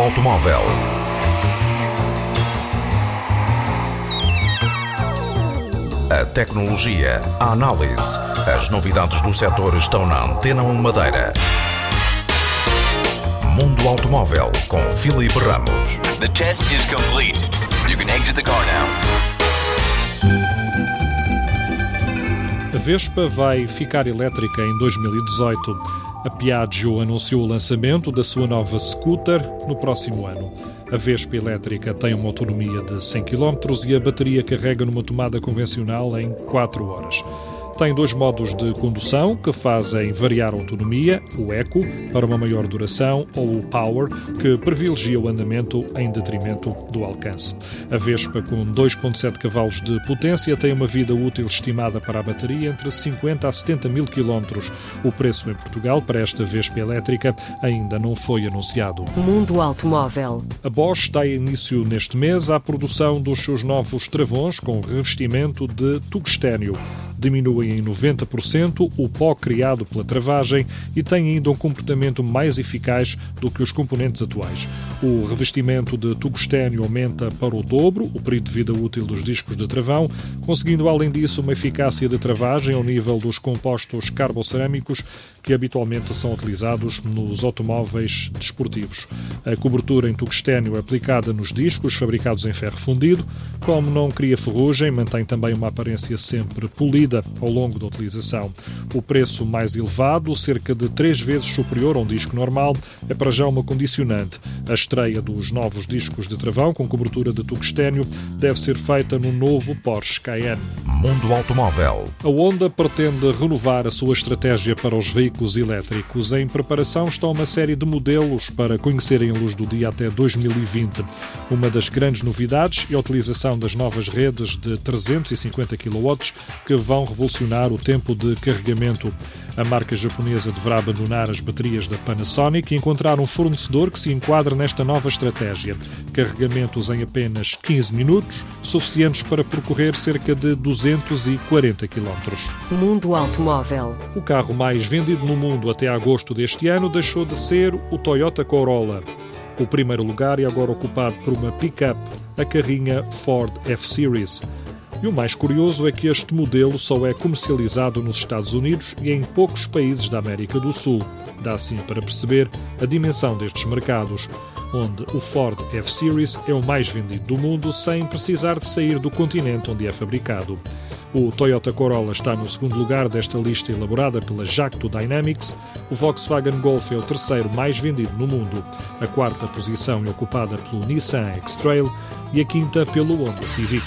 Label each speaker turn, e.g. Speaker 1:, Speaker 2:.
Speaker 1: automóvel. A tecnologia, a análise, as novidades do setor estão na Antena 1 Madeira. Mundo Automóvel com Filipe Ramos.
Speaker 2: The test is complete. You can exit the car now.
Speaker 3: A Vespa vai ficar elétrica em 2018. A Piaggio anunciou o lançamento da sua nova scooter no próximo ano. A Vespa elétrica tem uma autonomia de 100 km e a bateria carrega numa tomada convencional em 4 horas. Tem dois modos de condução que fazem variar a autonomia, o Eco, para uma maior duração, ou o Power, que privilegia o andamento em detrimento do alcance. A Vespa, com 2,7 cavalos de potência, tem uma vida útil estimada para a bateria entre 50 a 70 mil quilómetros. O preço em Portugal para esta Vespa elétrica ainda não foi anunciado.
Speaker 4: Mundo Automóvel.
Speaker 3: A Bosch dá início neste mês à produção dos seus novos travões com revestimento de tungstênio diminuem em 90% o pó criado pela travagem e têm ainda um comportamento mais eficaz do que os componentes atuais. O revestimento de tungstênio aumenta para o dobro o período de vida útil dos discos de travão, conseguindo além disso uma eficácia de travagem ao nível dos compostos carbocerâmicos que habitualmente são utilizados nos automóveis desportivos. A cobertura em tungstênio é aplicada nos discos fabricados em ferro fundido, como não cria ferrugem, mantém também uma aparência sempre polida ao longo da utilização. O preço mais elevado, cerca de três vezes superior a um disco normal, é para já uma condicionante. A estreia dos novos discos de travão com cobertura de tungstênio deve ser feita no novo Porsche Cayenne.
Speaker 1: Mundo Automóvel.
Speaker 3: A Honda pretende renovar a sua estratégia para os veículos elétricos. Em preparação estão uma série de modelos para conhecerem a luz do dia até 2020. Uma das grandes novidades é a utilização das novas redes de 350 kW que vão revolucionar o tempo de carregamento. A marca japonesa deverá abandonar as baterias da Panasonic e encontrar um fornecedor que se enquadre nesta nova estratégia. Carregamentos em apenas 15 minutos, suficientes para percorrer cerca de 240 km.
Speaker 4: Mundo Automóvel.
Speaker 3: O carro mais vendido no mundo até agosto deste ano deixou de ser o Toyota Corolla. O primeiro lugar é agora ocupado por uma pick-up, a carrinha Ford F-Series. E o mais curioso é que este modelo só é comercializado nos Estados Unidos e em poucos países da América do Sul. Dá assim para perceber a dimensão destes mercados, onde o Ford F-Series é o mais vendido do mundo sem precisar de sair do continente onde é fabricado. O Toyota Corolla está no segundo lugar desta lista elaborada pela Jacto Dynamics. O Volkswagen Golf é o terceiro mais vendido no mundo. A quarta posição é ocupada pelo Nissan X-Trail e a quinta pelo Honda Civic.